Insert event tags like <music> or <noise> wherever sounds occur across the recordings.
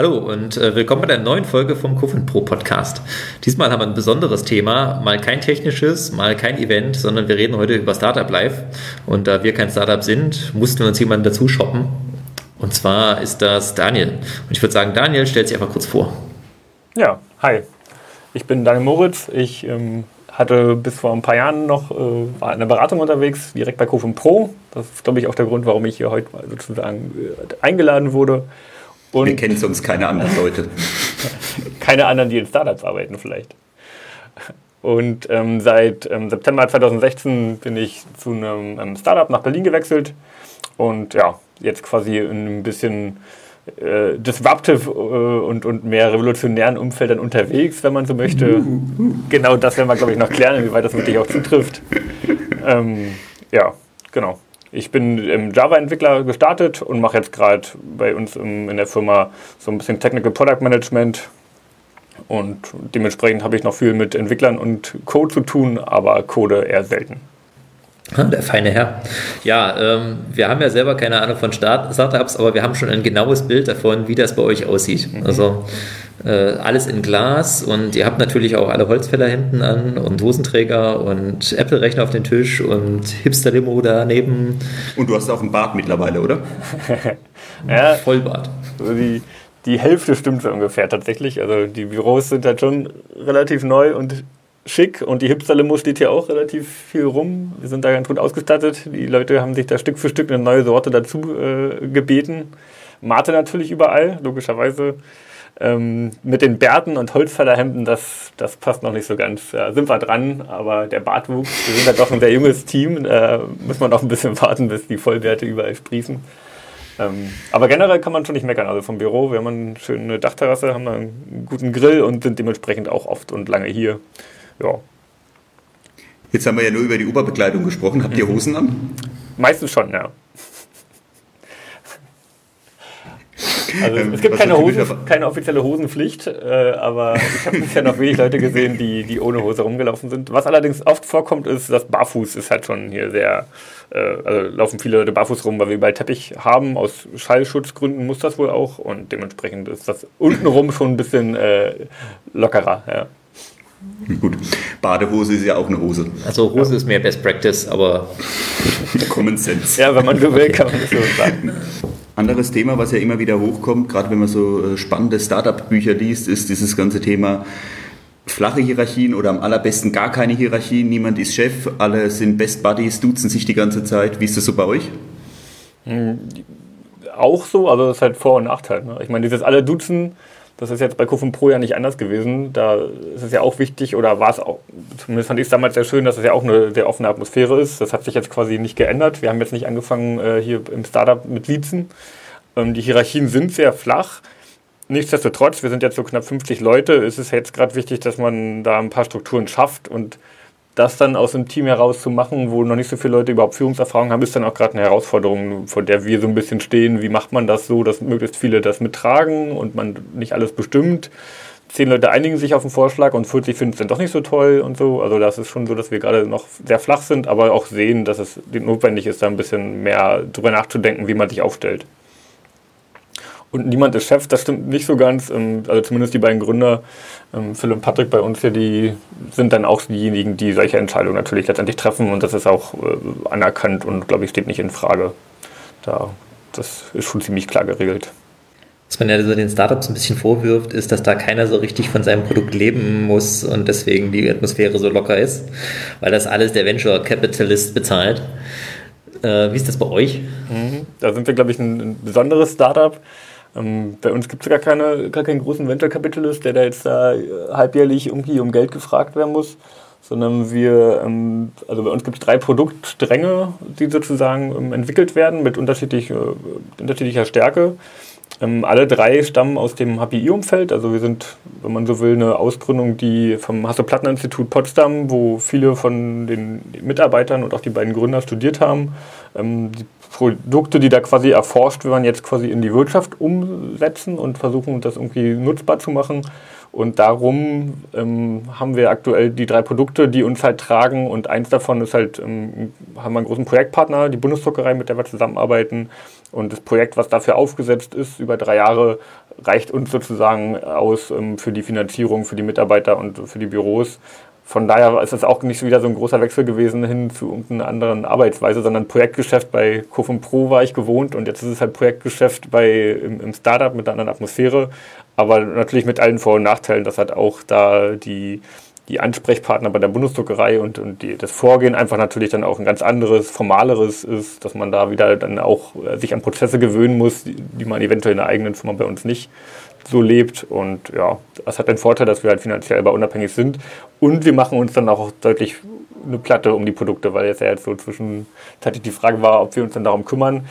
Hallo und äh, willkommen bei der neuen Folge vom Kuffin Pro Podcast. Diesmal haben wir ein besonderes Thema, mal kein technisches, mal kein Event, sondern wir reden heute über Startup Live. Und da wir kein Startup sind, mussten wir uns jemanden dazu shoppen. Und zwar ist das Daniel. Und ich würde sagen, Daniel, stellt sich einfach kurz vor. Ja, hi. Ich bin Daniel Moritz. Ich ähm, hatte bis vor ein paar Jahren noch, äh, war in der Beratung unterwegs, direkt bei Kufen Pro. Das ist, glaube ich, auch der Grund, warum ich hier heute sozusagen äh, eingeladen wurde. Und Wir kennen sonst keine anderen Leute. <laughs> keine anderen, die in Startups arbeiten vielleicht. Und ähm, seit ähm, September 2016 bin ich zu einem ähm, Startup nach Berlin gewechselt und ja, jetzt quasi in ein bisschen äh, disruptive äh, und, und mehr revolutionären Umfeldern unterwegs, wenn man so möchte. <laughs> genau das werden wir, glaube ich, noch klären, inwieweit das wirklich auch zutrifft. Ähm, ja, genau. Ich bin im Java-Entwickler gestartet und mache jetzt gerade bei uns in der Firma so ein bisschen Technical Product Management. Und dementsprechend habe ich noch viel mit Entwicklern und Code zu tun, aber Code eher selten. Der feine Herr. Ja, ähm, wir haben ja selber keine Ahnung von Start Startups, aber wir haben schon ein genaues Bild davon, wie das bei euch aussieht. Mhm. Also äh, alles in Glas und ihr habt natürlich auch alle Holzfällerhemden an und Hosenträger und Apple-Rechner auf den Tisch und Hipster-Limo daneben. Und du hast auch ein Bart mittlerweile, oder? <laughs> ja, Vollbart. Also die, die Hälfte stimmt so ungefähr tatsächlich. Also die Büros sind halt schon relativ neu und schick und die Hipster-Limo steht hier auch relativ viel rum. Wir sind da ganz gut ausgestattet. Die Leute haben sich da Stück für Stück eine neue Sorte dazu äh, gebeten. Mate natürlich überall, logischerweise. Ähm, mit den Bärten und Holzfällerhemden, das, das passt noch nicht so ganz. Da sind wir dran, aber der Bartwuchs, wir sind ja doch ein sehr junges Team, da muss man noch ein bisschen warten, bis die Vollbärte überall sprießen. Ähm, aber generell kann man schon nicht meckern. Also vom Büro, wir haben eine schöne Dachterrasse, haben einen guten Grill und sind dementsprechend auch oft und lange hier ja. Jetzt haben wir ja nur über die Oberbekleidung gesprochen. Habt ihr mhm. Hosen an? Meistens schon, ja. Also ähm, es gibt keine, Hosen, keine, offizielle Hosenpflicht, äh, aber ich habe bisher noch wenig Leute gesehen, die, die ohne Hose rumgelaufen sind. Was allerdings oft vorkommt, ist, dass Barfuß ist halt schon hier sehr, äh, also laufen viele Leute barfuß rum, weil wir bei Teppich haben. Aus Schallschutzgründen muss das wohl auch und dementsprechend ist das untenrum schon ein bisschen äh, lockerer. Ja. Gut, Badehose ist ja auch eine Hose. Also Hose ja. ist mehr Best Practice, aber Common Sense. Ja, wenn man so will, kann man das so sagen. <laughs> Anderes Thema, was ja immer wieder hochkommt, gerade wenn man so äh, spannende Startup-Bücher liest, ist dieses ganze Thema flache Hierarchien oder am allerbesten gar keine Hierarchien. Niemand ist Chef, alle sind Best Buddies, duzen sich die ganze Zeit. Wie ist das so bei euch? Hm, auch so, also das ist halt Vor- und Nachteil. Ne? Ich meine, dieses alle duzen das ist jetzt bei Kofun Pro ja nicht anders gewesen. Da ist es ja auch wichtig, oder war es auch, zumindest fand ich es damals sehr schön, dass es ja auch eine sehr offene Atmosphäre ist. Das hat sich jetzt quasi nicht geändert. Wir haben jetzt nicht angefangen äh, hier im Startup mit Liezen. Ähm, die Hierarchien sind sehr flach. Nichtsdestotrotz, wir sind jetzt so knapp 50 Leute, ist es jetzt gerade wichtig, dass man da ein paar Strukturen schafft und das dann aus dem Team heraus zu machen, wo noch nicht so viele Leute überhaupt Führungserfahrung haben, ist dann auch gerade eine Herausforderung, vor der wir so ein bisschen stehen. Wie macht man das so, dass möglichst viele das mittragen und man nicht alles bestimmt? Zehn Leute einigen sich auf den Vorschlag und 40 finden es dann doch nicht so toll und so. Also das ist schon so, dass wir gerade noch sehr flach sind, aber auch sehen, dass es notwendig ist, da ein bisschen mehr drüber nachzudenken, wie man sich aufstellt und niemand ist Chef, das stimmt nicht so ganz. Ähm, also zumindest die beiden Gründer, ähm, Philipp und Patrick bei uns hier, die sind dann auch diejenigen, die solche Entscheidungen natürlich letztendlich treffen und das ist auch äh, anerkannt und glaube ich steht nicht in Frage. Da, das ist schon ziemlich klar geregelt. Was man ja so den Startups ein bisschen vorwirft, ist, dass da keiner so richtig von seinem Produkt leben muss und deswegen die Atmosphäre so locker ist, weil das alles der Venture Capitalist bezahlt. Äh, wie ist das bei euch? Mhm. Da sind wir, glaube ich, ein besonderes Startup. Ähm, bei uns gibt es gar, keine, gar keinen großen Venture Capitalist, der da jetzt da äh, halbjährlich irgendwie um Geld gefragt werden muss, sondern wir, ähm, also bei uns gibt es drei Produktstränge, die sozusagen ähm, entwickelt werden mit unterschiedlich, äh, unterschiedlicher Stärke. Ähm, alle drei stammen aus dem HPI-Umfeld. Also wir sind, wenn man so will, eine Ausgründung, die vom Hasso-Plattner-Institut Potsdam, wo viele von den Mitarbeitern und auch die beiden Gründer studiert haben. Ähm, die Produkte, die da quasi erforscht werden, jetzt quasi in die Wirtschaft umsetzen und versuchen, das irgendwie nutzbar zu machen. Und darum ähm, haben wir aktuell die drei Produkte, die uns halt tragen. Und eins davon ist halt, ähm, haben wir einen großen Projektpartner, die Bundesdruckerei, mit der wir zusammenarbeiten. Und das Projekt, was dafür aufgesetzt ist, über drei Jahre, reicht uns sozusagen aus ähm, für die Finanzierung, für die Mitarbeiter und für die Büros. Von daher ist es auch nicht so wieder so ein großer Wechsel gewesen hin zu irgendeiner anderen Arbeitsweise, sondern Projektgeschäft bei Kofum Pro war ich gewohnt und jetzt ist es halt Projektgeschäft bei, im, im Startup mit einer anderen Atmosphäre, aber natürlich mit allen Vor- und Nachteilen, dass halt auch da die, die Ansprechpartner bei der Bundesdruckerei und, und die, das Vorgehen einfach natürlich dann auch ein ganz anderes, formaleres ist, dass man da wieder dann auch äh, sich an Prozesse gewöhnen muss, die, die man eventuell in der eigenen Firma bei uns nicht so lebt. Und ja, das hat den Vorteil, dass wir halt finanziell aber unabhängig sind. Und wir machen uns dann auch deutlich eine Platte um die Produkte, weil jetzt ja jetzt so zwischenzeitlich die Frage war, ob wir uns dann darum kümmern.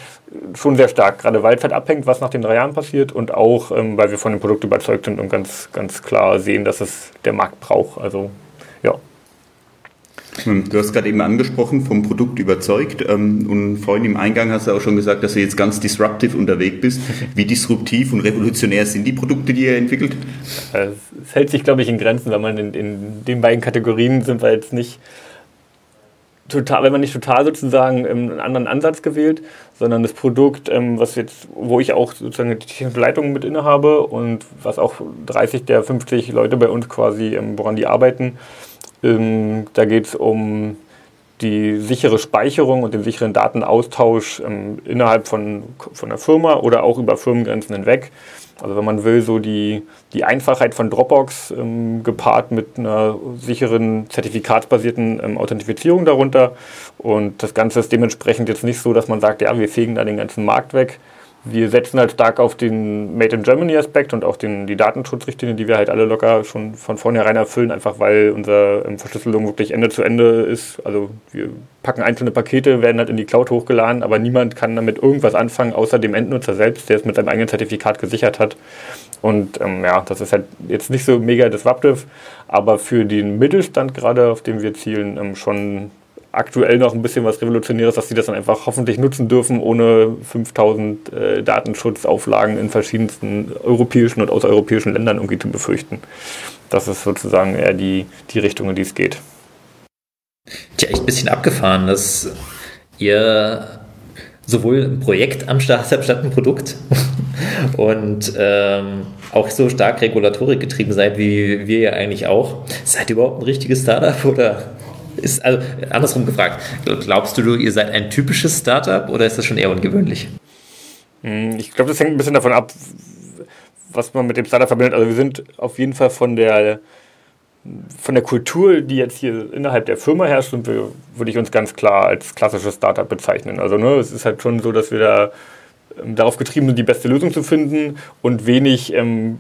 Schon sehr stark, gerade weil es halt abhängt, was nach den drei Jahren passiert und auch, ähm, weil wir von dem Produkt überzeugt sind und ganz, ganz klar sehen, dass es der Markt braucht. Also. Du hast gerade eben angesprochen, vom Produkt überzeugt. Ähm, und vorhin im Eingang hast du auch schon gesagt, dass du jetzt ganz disruptiv unterwegs bist. Wie disruptiv und revolutionär sind die Produkte, die ihr entwickelt? Es hält sich, glaube ich, in Grenzen, weil man in, in den beiden Kategorien sind wir jetzt nicht total, wenn man nicht total sozusagen einen anderen Ansatz gewählt, sondern das Produkt, ähm, was jetzt, wo ich auch sozusagen die technische Leitung mit innehabe und was auch 30 der 50 Leute bei uns quasi, ähm, woran die arbeiten, ähm, da geht es um die sichere Speicherung und den sicheren Datenaustausch ähm, innerhalb von, von der Firma oder auch über Firmengrenzen hinweg. Also wenn man will, so die, die Einfachheit von Dropbox ähm, gepaart mit einer sicheren, zertifikatsbasierten ähm, Authentifizierung darunter. Und das Ganze ist dementsprechend jetzt nicht so, dass man sagt, ja, wir fegen da den ganzen Markt weg, wir setzen halt stark auf den Made in Germany Aspekt und auch den, die Datenschutzrichtlinien, die wir halt alle locker schon von vornherein erfüllen, einfach weil unsere ähm, Verschlüsselung wirklich Ende zu Ende ist. Also wir packen einzelne Pakete, werden halt in die Cloud hochgeladen, aber niemand kann damit irgendwas anfangen, außer dem Endnutzer selbst, der es mit seinem eigenen Zertifikat gesichert hat. Und ähm, ja, das ist halt jetzt nicht so mega disruptive, aber für den Mittelstand gerade, auf den wir zielen, ähm, schon aktuell noch ein bisschen was Revolutionäres, dass sie das dann einfach hoffentlich nutzen dürfen, ohne 5000 äh, Datenschutzauflagen in verschiedensten europäischen und außereuropäischen Ländern irgendwie zu befürchten. Das ist sozusagen eher die, die Richtung, in die es geht. Tja, echt ein bisschen abgefahren, dass ihr sowohl ein Projekt am Start habt statt ein Produkt <laughs> und ähm, auch so stark Regulatorik getrieben seid, wie wir ja eigentlich auch. Seid ihr überhaupt ein richtiges Startup oder ist, also andersrum gefragt, glaubst du, ihr seid ein typisches Startup oder ist das schon eher ungewöhnlich? Hm, ich glaube, das hängt ein bisschen davon ab, was man mit dem Startup verbindet. Also wir sind auf jeden Fall von der von der Kultur, die jetzt hier innerhalb der Firma herrscht, wir, würde ich uns ganz klar als klassisches Startup bezeichnen. Also ne, es ist halt schon so, dass wir da ähm, darauf getrieben sind, die beste Lösung zu finden und wenig ähm,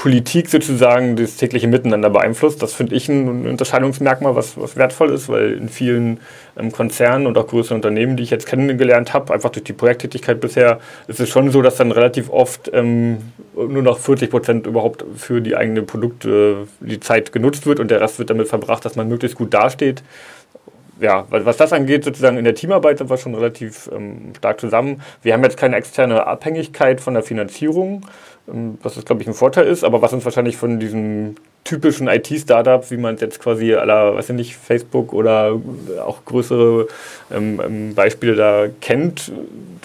Politik sozusagen das tägliche Miteinander beeinflusst. Das finde ich ein Unterscheidungsmerkmal, was, was wertvoll ist, weil in vielen ähm, Konzernen und auch größeren Unternehmen, die ich jetzt kennengelernt habe, einfach durch die Projekttätigkeit bisher, ist es schon so, dass dann relativ oft ähm, nur noch 40 Prozent überhaupt für die eigenen Produkte die Zeit genutzt wird und der Rest wird damit verbracht, dass man möglichst gut dasteht ja, was das angeht, sozusagen in der Teamarbeit sind wir schon relativ ähm, stark zusammen. Wir haben jetzt keine externe Abhängigkeit von der Finanzierung, was das, glaube ich, ein Vorteil ist, aber was uns wahrscheinlich von diesem typischen IT-Startup, wie man es jetzt quasi aller, weiß ich nicht, Facebook oder auch größere ähm, ähm, Beispiele da kennt.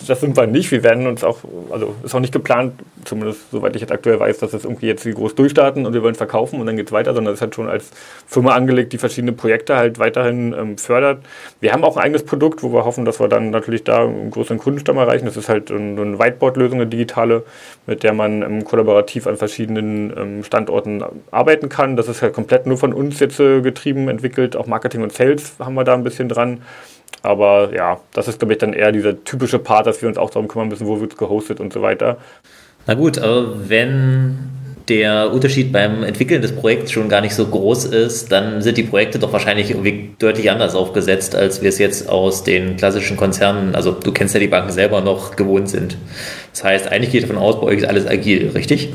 Das sind wir nicht. Wir werden uns auch, also ist auch nicht geplant, zumindest soweit ich jetzt aktuell weiß, dass es irgendwie jetzt groß durchstarten und wir wollen verkaufen und dann geht es weiter, sondern es hat schon als Firma angelegt, die verschiedene Projekte halt weiterhin ähm, fördert. Wir haben auch ein eigenes Produkt, wo wir hoffen, dass wir dann natürlich da einen größeren Kundenstamm erreichen. Das ist halt eine Whiteboard-Lösung, eine digitale, mit der man ähm, kollaborativ an verschiedenen ähm, Standorten arbeiten kann. Das ist halt komplett nur von uns jetzt äh, getrieben, entwickelt. Auch Marketing und Sales haben wir da ein bisschen dran. Aber ja, das ist, glaube ich, dann eher dieser typische Part, dass wir uns auch darum kümmern müssen, wo wird es gehostet und so weiter. Na gut, aber wenn der Unterschied beim Entwickeln des Projekts schon gar nicht so groß ist, dann sind die Projekte doch wahrscheinlich irgendwie deutlich anders aufgesetzt, als wir es jetzt aus den klassischen Konzernen, also du kennst ja die Banken selber noch, gewohnt sind. Das heißt, eigentlich geht davon aus, bei euch ist alles agil, richtig?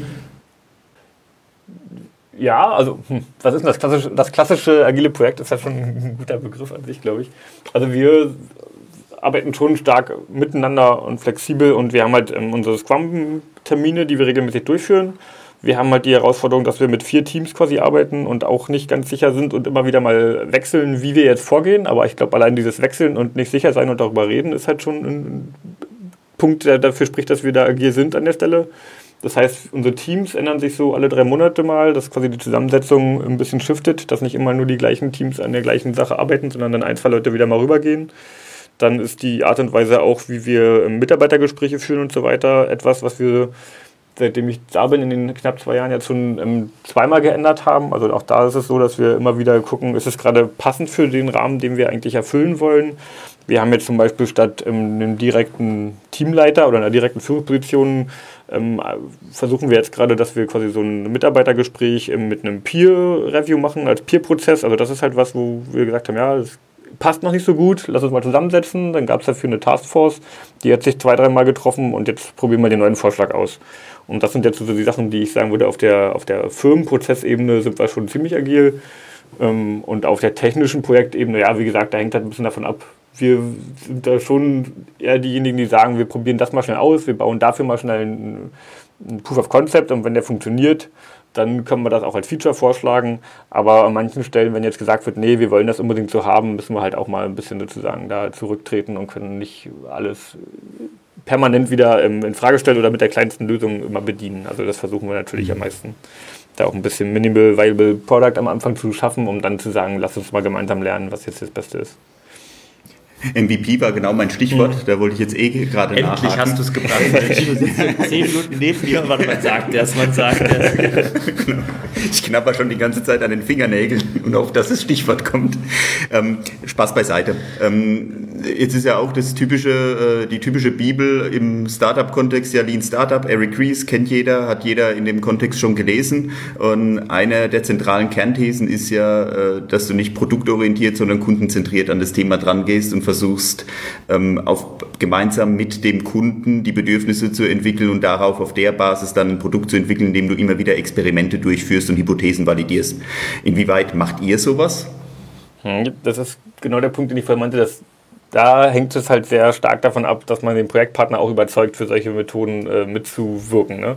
Ja, also hm, was ist denn das klassische, das klassische agile Projekt? Ist ja schon ein guter Begriff an sich, glaube ich. Also wir arbeiten schon stark miteinander und flexibel und wir haben halt ähm, unsere Scrum-Termine, die wir regelmäßig durchführen, Wir haben halt die Herausforderung, dass wir mit vier Teams quasi arbeiten und auch nicht ganz sicher sind und immer wieder mal wechseln, wie wir jetzt vorgehen. Aber ich glaube, allein dieses Wechseln und nicht sicher sein und darüber reden ist halt schon ein Punkt, der dafür spricht, dass wir da agil sind an der Stelle. Das heißt, unsere Teams ändern sich so alle drei Monate mal, dass quasi die Zusammensetzung ein bisschen shiftet, dass nicht immer nur die gleichen Teams an der gleichen Sache arbeiten, sondern dann ein, zwei Leute wieder mal rübergehen. Dann ist die Art und Weise auch, wie wir Mitarbeitergespräche führen und so weiter, etwas, was wir seitdem ich da bin, in den knapp zwei Jahren jetzt schon ähm, zweimal geändert haben. Also auch da ist es so, dass wir immer wieder gucken, ist es gerade passend für den Rahmen, den wir eigentlich erfüllen wollen. Wir haben jetzt zum Beispiel statt ähm, einem direkten Teamleiter oder einer direkten Führungsposition ähm, versuchen wir jetzt gerade, dass wir quasi so ein Mitarbeitergespräch ähm, mit einem Peer-Review machen, als Peer-Prozess. Also das ist halt was, wo wir gesagt haben, ja, das passt noch nicht so gut, lass uns mal zusammensetzen. Dann gab es dafür eine Taskforce, die hat sich zwei, dreimal getroffen und jetzt probieren wir den neuen Vorschlag aus. Und das sind jetzt so die Sachen, die ich sagen würde, auf der, auf der Firmenprozessebene sind wir schon ziemlich agil. Ähm, und auf der technischen Projektebene, ja, wie gesagt, da hängt halt ein bisschen davon ab. Wir sind da schon eher diejenigen, die sagen, wir probieren das mal schnell aus, wir bauen dafür mal schnell ein, ein Proof of Concept und wenn der funktioniert, dann können wir das auch als Feature vorschlagen. Aber an manchen Stellen, wenn jetzt gesagt wird, nee, wir wollen das unbedingt so haben, müssen wir halt auch mal ein bisschen sozusagen da zurücktreten und können nicht alles permanent wieder ähm, in Frage stellen oder mit der kleinsten Lösung immer bedienen. Also das versuchen wir natürlich mhm. am meisten. Da auch ein bisschen Minimal Viable Product am Anfang zu schaffen, um dann zu sagen, lass uns mal gemeinsam lernen, was jetzt das Beste ist. MVP war genau mein Stichwort, mhm. da wollte ich jetzt eh gerade Endlich nachhaken. hast du es gebracht. <laughs> Zehn Minuten neben mir, warte, man sagt das, man sagt das. genau. <laughs> Ich knapper schon die ganze Zeit an den Fingernägeln und auf dass das Stichwort kommt. Ähm, Spaß beiseite. Ähm, jetzt ist ja auch das typische, äh, die typische Bibel im Startup-Kontext, ja Lean Startup, Eric Ries kennt jeder, hat jeder in dem Kontext schon gelesen. Und eine der zentralen Kernthesen ist ja, äh, dass du nicht produktorientiert, sondern kundenzentriert an das Thema dran gehst und versuchst, ähm, auf, gemeinsam mit dem Kunden die Bedürfnisse zu entwickeln und darauf auf der Basis dann ein Produkt zu entwickeln, indem du immer wieder Experimente durchführst und Hypothesen validierst. Inwieweit macht ihr sowas? Hm, das ist genau der Punkt, den ich vorhin meinte, dass da hängt es halt sehr stark davon ab, dass man den Projektpartner auch überzeugt, für solche Methoden äh, mitzuwirken. Ne?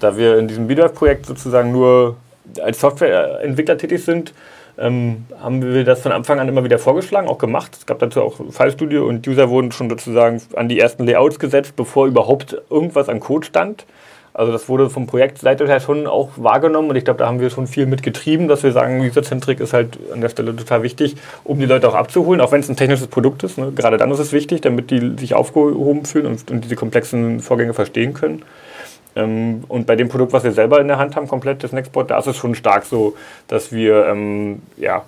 Da wir in diesem BDAF-Projekt sozusagen nur als Softwareentwickler tätig sind, ähm, haben wir das von Anfang an immer wieder vorgeschlagen, auch gemacht. Es gab dazu auch Fallstudio und User wurden schon sozusagen an die ersten Layouts gesetzt, bevor überhaupt irgendwas an Code stand. Also das wurde vom Projektseite her schon auch wahrgenommen und ich glaube, da haben wir schon viel mitgetrieben, dass wir sagen, User-Centric ist halt an der Stelle total wichtig, um die Leute auch abzuholen, auch wenn es ein technisches Produkt ist. Ne? Gerade dann ist es wichtig, damit die sich aufgehoben fühlen und, und diese komplexen Vorgänge verstehen können. Ähm, und bei dem Produkt, was wir selber in der Hand haben, komplett das Nextbot, da ist es schon stark so, dass wir ähm, ja,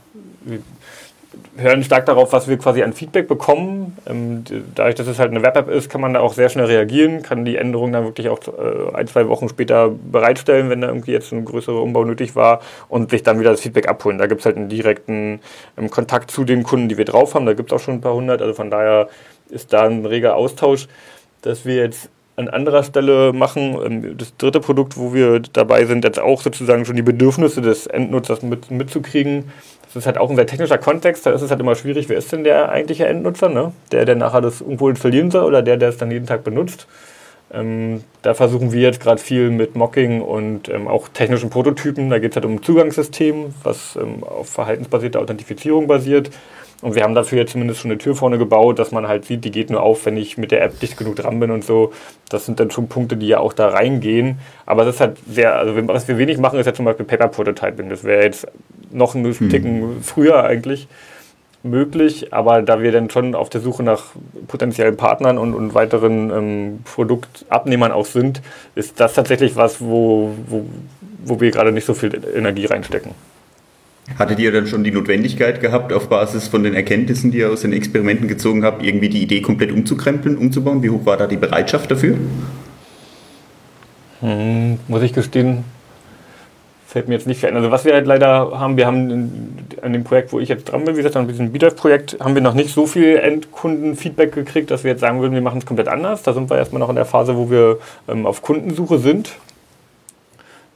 hören stark darauf, was wir quasi an Feedback bekommen. Ähm, dadurch, dass es halt eine Web-App ist, kann man da auch sehr schnell reagieren, kann die Änderungen dann wirklich auch äh, ein, zwei Wochen später bereitstellen, wenn da irgendwie jetzt ein größerer Umbau nötig war und sich dann wieder das Feedback abholen. Da gibt es halt einen direkten ähm, Kontakt zu den Kunden, die wir drauf haben. Da gibt es auch schon ein paar hundert, also von daher ist da ein reger Austausch. Dass wir jetzt an anderer Stelle machen. Ähm, das dritte Produkt, wo wir dabei sind, jetzt auch sozusagen schon die Bedürfnisse des Endnutzers mit, mitzukriegen. Das ist halt auch ein sehr technischer Kontext, da ist es halt immer schwierig, wer ist denn der eigentliche Endnutzer? Ne? Der, der nachher das irgendwo installieren soll oder der, der es dann jeden Tag benutzt? Ähm, da versuchen wir jetzt gerade viel mit Mocking und ähm, auch technischen Prototypen. Da geht es halt um ein Zugangssystem, was ähm, auf verhaltensbasierter Authentifizierung basiert. Und wir haben dafür jetzt zumindest schon eine Tür vorne gebaut, dass man halt sieht, die geht nur auf, wenn ich mit der App dicht genug dran bin und so. Das sind dann schon Punkte, die ja auch da reingehen. Aber es ist halt sehr, also was wir wenig machen, ist ja zum Beispiel Paper Prototyping. Das wäre jetzt noch ein hm. Ticken früher eigentlich möglich, aber da wir dann schon auf der Suche nach potenziellen Partnern und, und weiteren ähm, Produktabnehmern auch sind, ist das tatsächlich was, wo, wo, wo wir gerade nicht so viel Energie reinstecken. Hattet ihr dann schon die Notwendigkeit gehabt, auf Basis von den Erkenntnissen, die ihr aus den Experimenten gezogen habt, irgendwie die Idee komplett umzukrempeln, umzubauen? Wie hoch war da die Bereitschaft dafür? Hm, muss ich gestehen, fällt mir jetzt nicht ein. Also was wir halt leider haben, wir haben an dem Projekt, wo ich jetzt dran bin, wie gesagt, an diesem BDEF-Projekt, haben wir noch nicht so viel Endkundenfeedback gekriegt, dass wir jetzt sagen würden, wir machen es komplett anders. Da sind wir erstmal noch in der Phase, wo wir ähm, auf Kundensuche sind.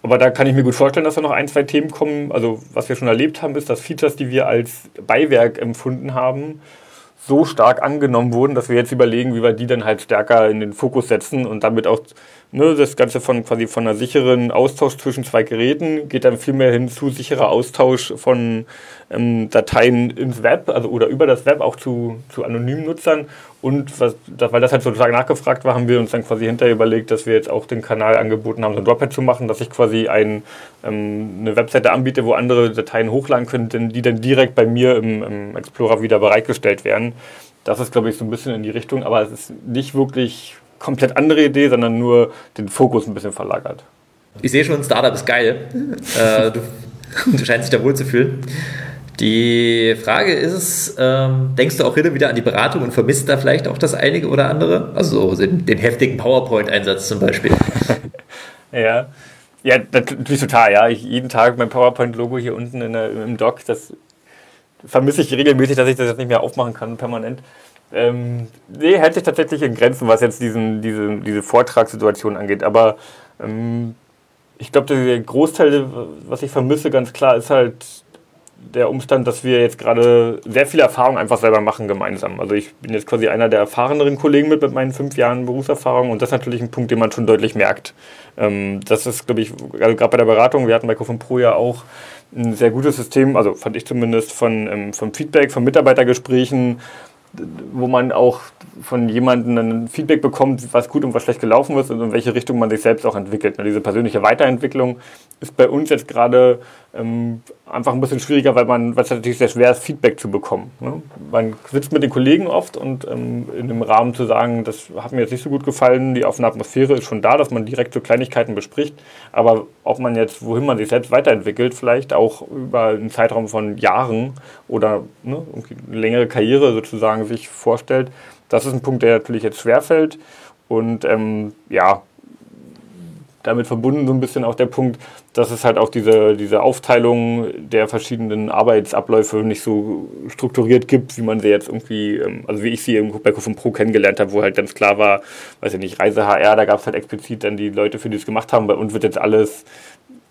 Aber da kann ich mir gut vorstellen, dass da noch ein, zwei Themen kommen. Also was wir schon erlebt haben, ist, dass Features, die wir als Beiwerk empfunden haben, so stark angenommen wurden, dass wir jetzt überlegen, wie wir die dann halt stärker in den Fokus setzen und damit auch ne, das Ganze von quasi von einer sicheren Austausch zwischen zwei Geräten geht dann viel mehr hin zu sicherer Austausch von ähm, Dateien ins Web, also oder über das Web auch zu, zu anonymen Nutzern. Und was, weil das halt sozusagen nachgefragt war, haben wir uns dann quasi hinterher überlegt, dass wir jetzt auch den Kanal angeboten haben, so ein Drophead zu machen, dass ich quasi ein, ähm, eine Webseite anbiete, wo andere Dateien hochladen können, die dann direkt bei mir im, im Explorer wieder bereitgestellt werden. Das ist, glaube ich, so ein bisschen in die Richtung, aber es ist nicht wirklich komplett andere Idee, sondern nur den Fokus ein bisschen verlagert. Ich sehe schon, Startup ist geil. <laughs> äh, du, du scheinst dich da wohl zu fühlen. Die Frage ist, ähm, denkst du auch hin und wieder an die Beratung und vermisst da vielleicht auch das einige oder andere? Also den, den heftigen PowerPoint-Einsatz zum Beispiel. <laughs> ja. Ja, natürlich total, ja. Ich, jeden Tag mein PowerPoint-Logo hier unten der, im Dock, das vermisse ich regelmäßig, dass ich das jetzt nicht mehr aufmachen kann, permanent. Ähm, nee, hält sich tatsächlich in Grenzen, was jetzt diesen, diese, diese Vortragssituation angeht. Aber ähm, ich glaube, der Großteil, was ich vermisse, ganz klar, ist halt der Umstand, dass wir jetzt gerade sehr viel Erfahrung einfach selber machen gemeinsam. Also ich bin jetzt quasi einer der erfahreneren Kollegen mit, mit meinen fünf Jahren Berufserfahrung und das ist natürlich ein Punkt, den man schon deutlich merkt. Ähm, das ist, glaube ich, also gerade bei der Beratung, wir hatten bei Cofin Pro ja auch ein sehr gutes System, also fand ich zumindest von, ähm, vom Feedback, von Mitarbeitergesprächen, wo man auch von jemandem ein Feedback bekommt, was gut und was schlecht gelaufen ist und in welche Richtung man sich selbst auch entwickelt. Diese persönliche Weiterentwicklung ist bei uns jetzt gerade ähm, einfach ein bisschen schwieriger, weil man, weil es natürlich sehr schwer ist, Feedback zu bekommen. Ne? Man sitzt mit den Kollegen oft und ähm, in dem Rahmen zu sagen, das hat mir jetzt nicht so gut gefallen, die offene Atmosphäre ist schon da, dass man direkt so Kleinigkeiten bespricht, aber ob man jetzt, wohin man sich selbst weiterentwickelt, vielleicht auch über einen Zeitraum von Jahren oder ne, eine längere Karriere sozusagen sich vorstellt, das ist ein Punkt, der natürlich jetzt schwerfällt und ähm, ja, damit verbunden so ein bisschen auch der Punkt, dass es halt auch diese, diese Aufteilung der verschiedenen Arbeitsabläufe nicht so strukturiert gibt, wie man sie jetzt irgendwie, ähm, also wie ich sie bei Kofun Pro kennengelernt habe, wo halt ganz klar war, weiß ich nicht, Reise HR, da gab es halt explizit dann die Leute, für die es gemacht haben. Bei uns wird jetzt alles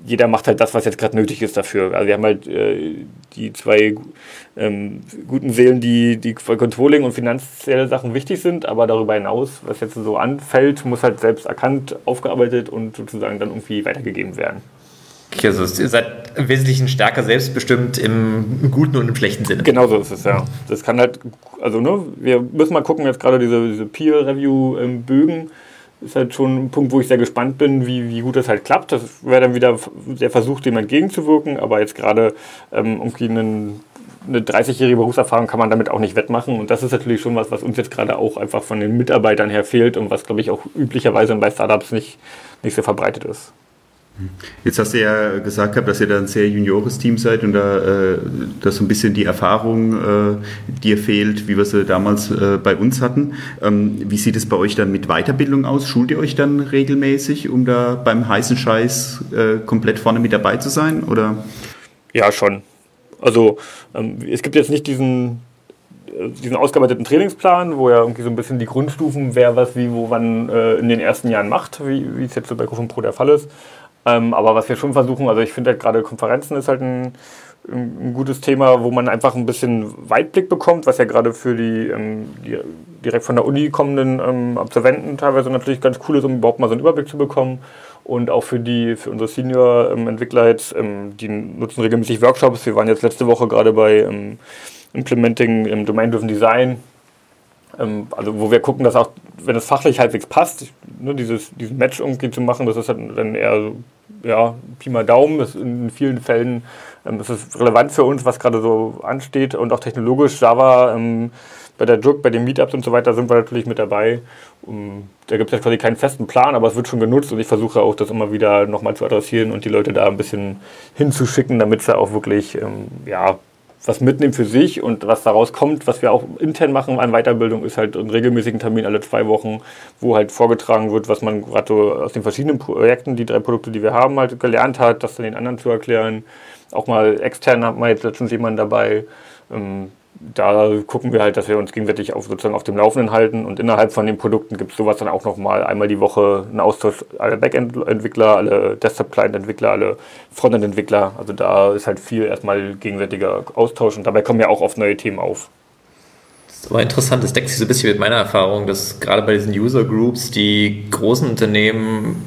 jeder macht halt das, was jetzt gerade nötig ist dafür. Also wir haben halt äh, die zwei ähm, guten Seelen, die, die für Controlling und finanzielle Sachen wichtig sind, aber darüber hinaus, was jetzt so anfällt, muss halt selbst erkannt, aufgearbeitet und sozusagen dann irgendwie weitergegeben werden. Okay, also ihr seid im Wesentlichen stärker selbstbestimmt im guten und im schlechten Sinne. Genau so ist es, ja. Das kann halt, also ne, wir müssen mal gucken, jetzt gerade diese, diese Peer-Review-Bögen, ähm, ist halt schon ein Punkt, wo ich sehr gespannt bin, wie, wie gut das halt klappt. Das wäre dann wieder der Versuch, dem entgegenzuwirken, aber jetzt gerade ähm, irgendwie einen, eine 30-jährige Berufserfahrung kann man damit auch nicht wettmachen. Und das ist natürlich schon was, was uns jetzt gerade auch einfach von den Mitarbeitern her fehlt und was, glaube ich, auch üblicherweise bei Startups nicht, nicht sehr verbreitet ist. Jetzt hast du ja gesagt dass ihr da ein sehr juniores Team seid und da äh, dass so ein bisschen die Erfahrung äh, dir fehlt, wie wir sie damals äh, bei uns hatten. Ähm, wie sieht es bei euch dann mit Weiterbildung aus? Schult ihr euch dann regelmäßig, um da beim heißen Scheiß komplett vorne mit dabei zu sein? Oder? Ja, schon. Also ähm, es gibt jetzt nicht diesen diesen ausgearbeiteten Trainingsplan, wo ja irgendwie so ein bisschen die Grundstufen, wer was wie wo wann in den ersten Jahren macht, wie, wie es jetzt so bei Kofun Pro der Fall ist. Ähm, aber was wir schon versuchen, also ich finde halt gerade Konferenzen ist halt ein, ein, gutes Thema, wo man einfach ein bisschen Weitblick bekommt, was ja gerade für die, ähm, die direkt von der Uni kommenden ähm, Absolventen teilweise natürlich ganz cool ist, um überhaupt mal so einen Überblick zu bekommen. Und auch für die, für unsere Senior-Entwickler jetzt, ähm, die nutzen regelmäßig Workshops. Wir waren jetzt letzte Woche gerade bei ähm, Implementing im Domain-Driven Design ähm, also wo wir gucken, dass auch, wenn es fachlich halbwegs passt, ne, dieses, diesen Match irgendwie zu machen, das ist dann eher so, ja, Pi mal Daumen, das in vielen Fällen ähm, ist es relevant für uns, was gerade so ansteht. Und auch technologisch Java ähm, bei der Druck, bei den Meetups und so weiter sind wir natürlich mit dabei. Um, da gibt es ja quasi keinen festen Plan, aber es wird schon genutzt. Und ich versuche auch das immer wieder nochmal zu adressieren und die Leute da ein bisschen hinzuschicken, damit sie auch wirklich ähm, ja, was mitnehmen für sich und was daraus kommt, was wir auch intern machen an Weiterbildung, ist halt ein regelmäßigen Termin alle zwei Wochen, wo halt vorgetragen wird, was man gerade so aus den verschiedenen Projekten, die drei Produkte, die wir haben, halt gelernt hat, das dann den anderen zu erklären. Auch mal extern hat man jetzt letztens jemanden dabei. Ähm, da gucken wir halt, dass wir uns gegenseitig auf, sozusagen auf dem Laufenden halten und innerhalb von den Produkten gibt es sowas dann auch nochmal einmal die Woche einen Austausch alle Backend-Entwickler, alle Desktop-Client-Entwickler, alle Frontend-Entwickler. Also da ist halt viel erstmal gegenseitiger Austausch und dabei kommen ja auch oft neue Themen auf. Das war interessant, das deckt sich so ein bisschen mit meiner Erfahrung, dass gerade bei diesen User Groups die großen Unternehmen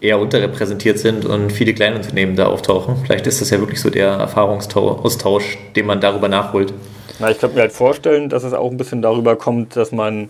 eher unterrepräsentiert sind und viele kleine Unternehmen da auftauchen. Vielleicht ist das ja wirklich so der Erfahrungsaustausch, den man darüber nachholt. Na, ich könnte mir halt vorstellen, dass es auch ein bisschen darüber kommt, dass man,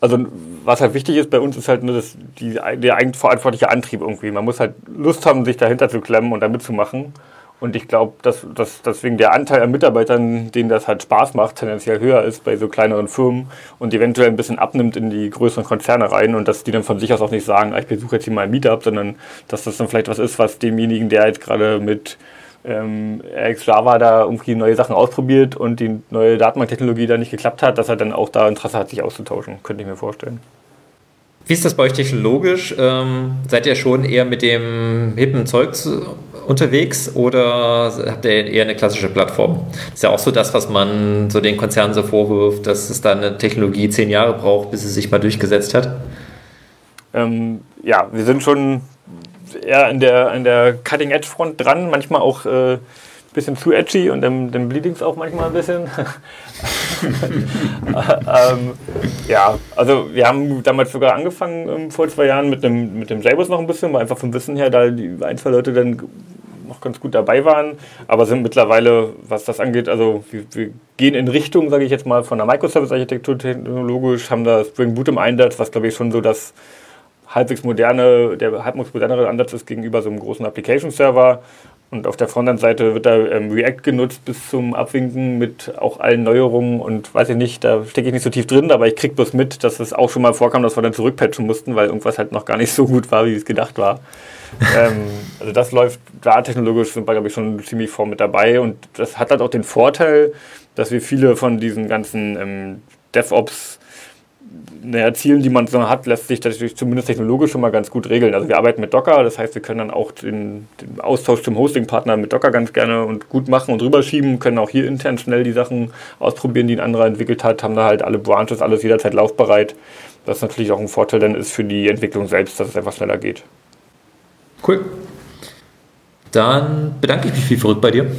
also was halt wichtig ist bei uns, ist halt nur das, die, der eigenverantwortliche Antrieb irgendwie. Man muss halt Lust haben, sich dahinter zu klemmen und da mitzumachen. Und ich glaube, dass, dass deswegen der Anteil an Mitarbeitern, denen das halt Spaß macht, tendenziell höher ist bei so kleineren Firmen und eventuell ein bisschen abnimmt in die größeren Konzerne rein und dass die dann von sich aus auch nicht sagen, ah, ich besuche jetzt hier mal ein Meetup, sondern dass das dann vielleicht was ist, was demjenigen, der jetzt gerade mit ähm, Java da irgendwie neue Sachen ausprobiert und die neue Datenbanktechnologie da nicht geklappt hat, dass er dann auch da Interesse hat, sich auszutauschen. Könnte ich mir vorstellen. Wie ist das bei euch technologisch? Ähm, seid ihr schon eher mit dem hippen Zeug unterwegs oder habt ihr eher eine klassische Plattform? Das ist ja auch so das, was man so den Konzernen so vorwirft, dass es da eine Technologie zehn Jahre braucht, bis sie sich mal durchgesetzt hat. Ähm, ja, wir sind schon eher an der, an der Cutting-Edge-Front dran, manchmal auch ein äh, bisschen zu edgy und dann, dann bleeding es auch manchmal ein bisschen. <laughs> ähm, ja, also wir haben damals sogar angefangen ähm, vor zwei Jahren mit dem, mit dem JBoss noch ein bisschen, weil einfach vom Wissen her da die ein, zwei Leute dann noch ganz gut dabei waren, aber sind mittlerweile, was das angeht, also wir, wir gehen in Richtung, sage ich jetzt mal, von der Microservice-Architektur technologisch, haben da Spring Boot im Einsatz, was glaube ich schon so das halbwegs moderne, der halbwegs modernere Ansatz ist gegenüber so einem großen Application-Server. Und auf der Frontend-Seite wird da ähm, React genutzt bis zum Abwinken mit auch allen Neuerungen und weiß ich nicht, da stecke ich nicht so tief drin, aber ich kriege bloß mit, dass es auch schon mal vorkam, dass wir dann zurückpatchen mussten, weil irgendwas halt noch gar nicht so gut war, wie es gedacht war. <laughs> ähm, also das läuft da technologisch, sind wir glaube ich schon ziemlich vor mit dabei und das hat halt auch den Vorteil, dass wir viele von diesen ganzen ähm, DevOps naja, Zielen, die man so hat, lässt sich natürlich zumindest technologisch schon mal ganz gut regeln. Also wir arbeiten mit Docker, das heißt, wir können dann auch den, den Austausch zum Hosting-Partner mit Docker ganz gerne und gut machen und rüberschieben, können auch hier intern schnell die Sachen ausprobieren, die ein anderer entwickelt hat, haben da halt alle Branches, alles jederzeit laufbereit. Was natürlich auch ein Vorteil dann ist für die Entwicklung selbst, dass es einfach schneller geht. Cool. Dann bedanke ich mich viel verrückt bei dir.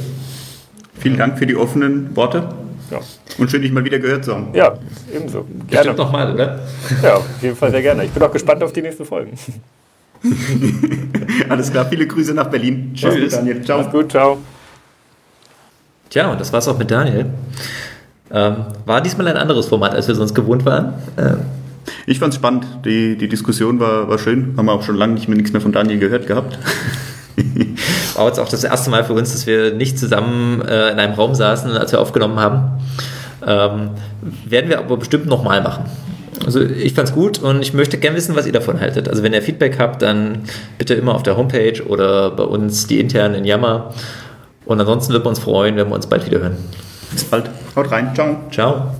Vielen Dank für die offenen Worte. Ja. Und schön, dich mal wieder gehört zu haben. Ja, ebenso. Gerne. Bestimmt nochmal, oder? Ja, auf jeden Fall sehr gerne. Ich bin auch gespannt auf die nächsten Folgen. <laughs> Alles klar, viele Grüße nach Berlin. Tschüss. Gut, Daniel. Ciao. Mach's gut, ciao. Tja, und das war's auch mit Daniel. Ähm, war diesmal ein anderes Format, als wir sonst gewohnt waren. Ähm, ich fand's spannend. Die, die Diskussion war, war schön. Haben wir auch schon lange nicht mehr, nichts mehr von Daniel gehört gehabt. War jetzt auch das erste Mal für uns, dass wir nicht zusammen äh, in einem Raum saßen, als wir aufgenommen haben. Ähm, werden wir aber bestimmt nochmal machen. Also ich fand's gut und ich möchte gerne wissen, was ihr davon haltet. Also wenn ihr Feedback habt, dann bitte immer auf der Homepage oder bei uns die internen in Yammer. Und ansonsten würden wir uns freuen, wenn wir uns bald wieder hören. Bis bald. Haut rein. Ciao. Ciao.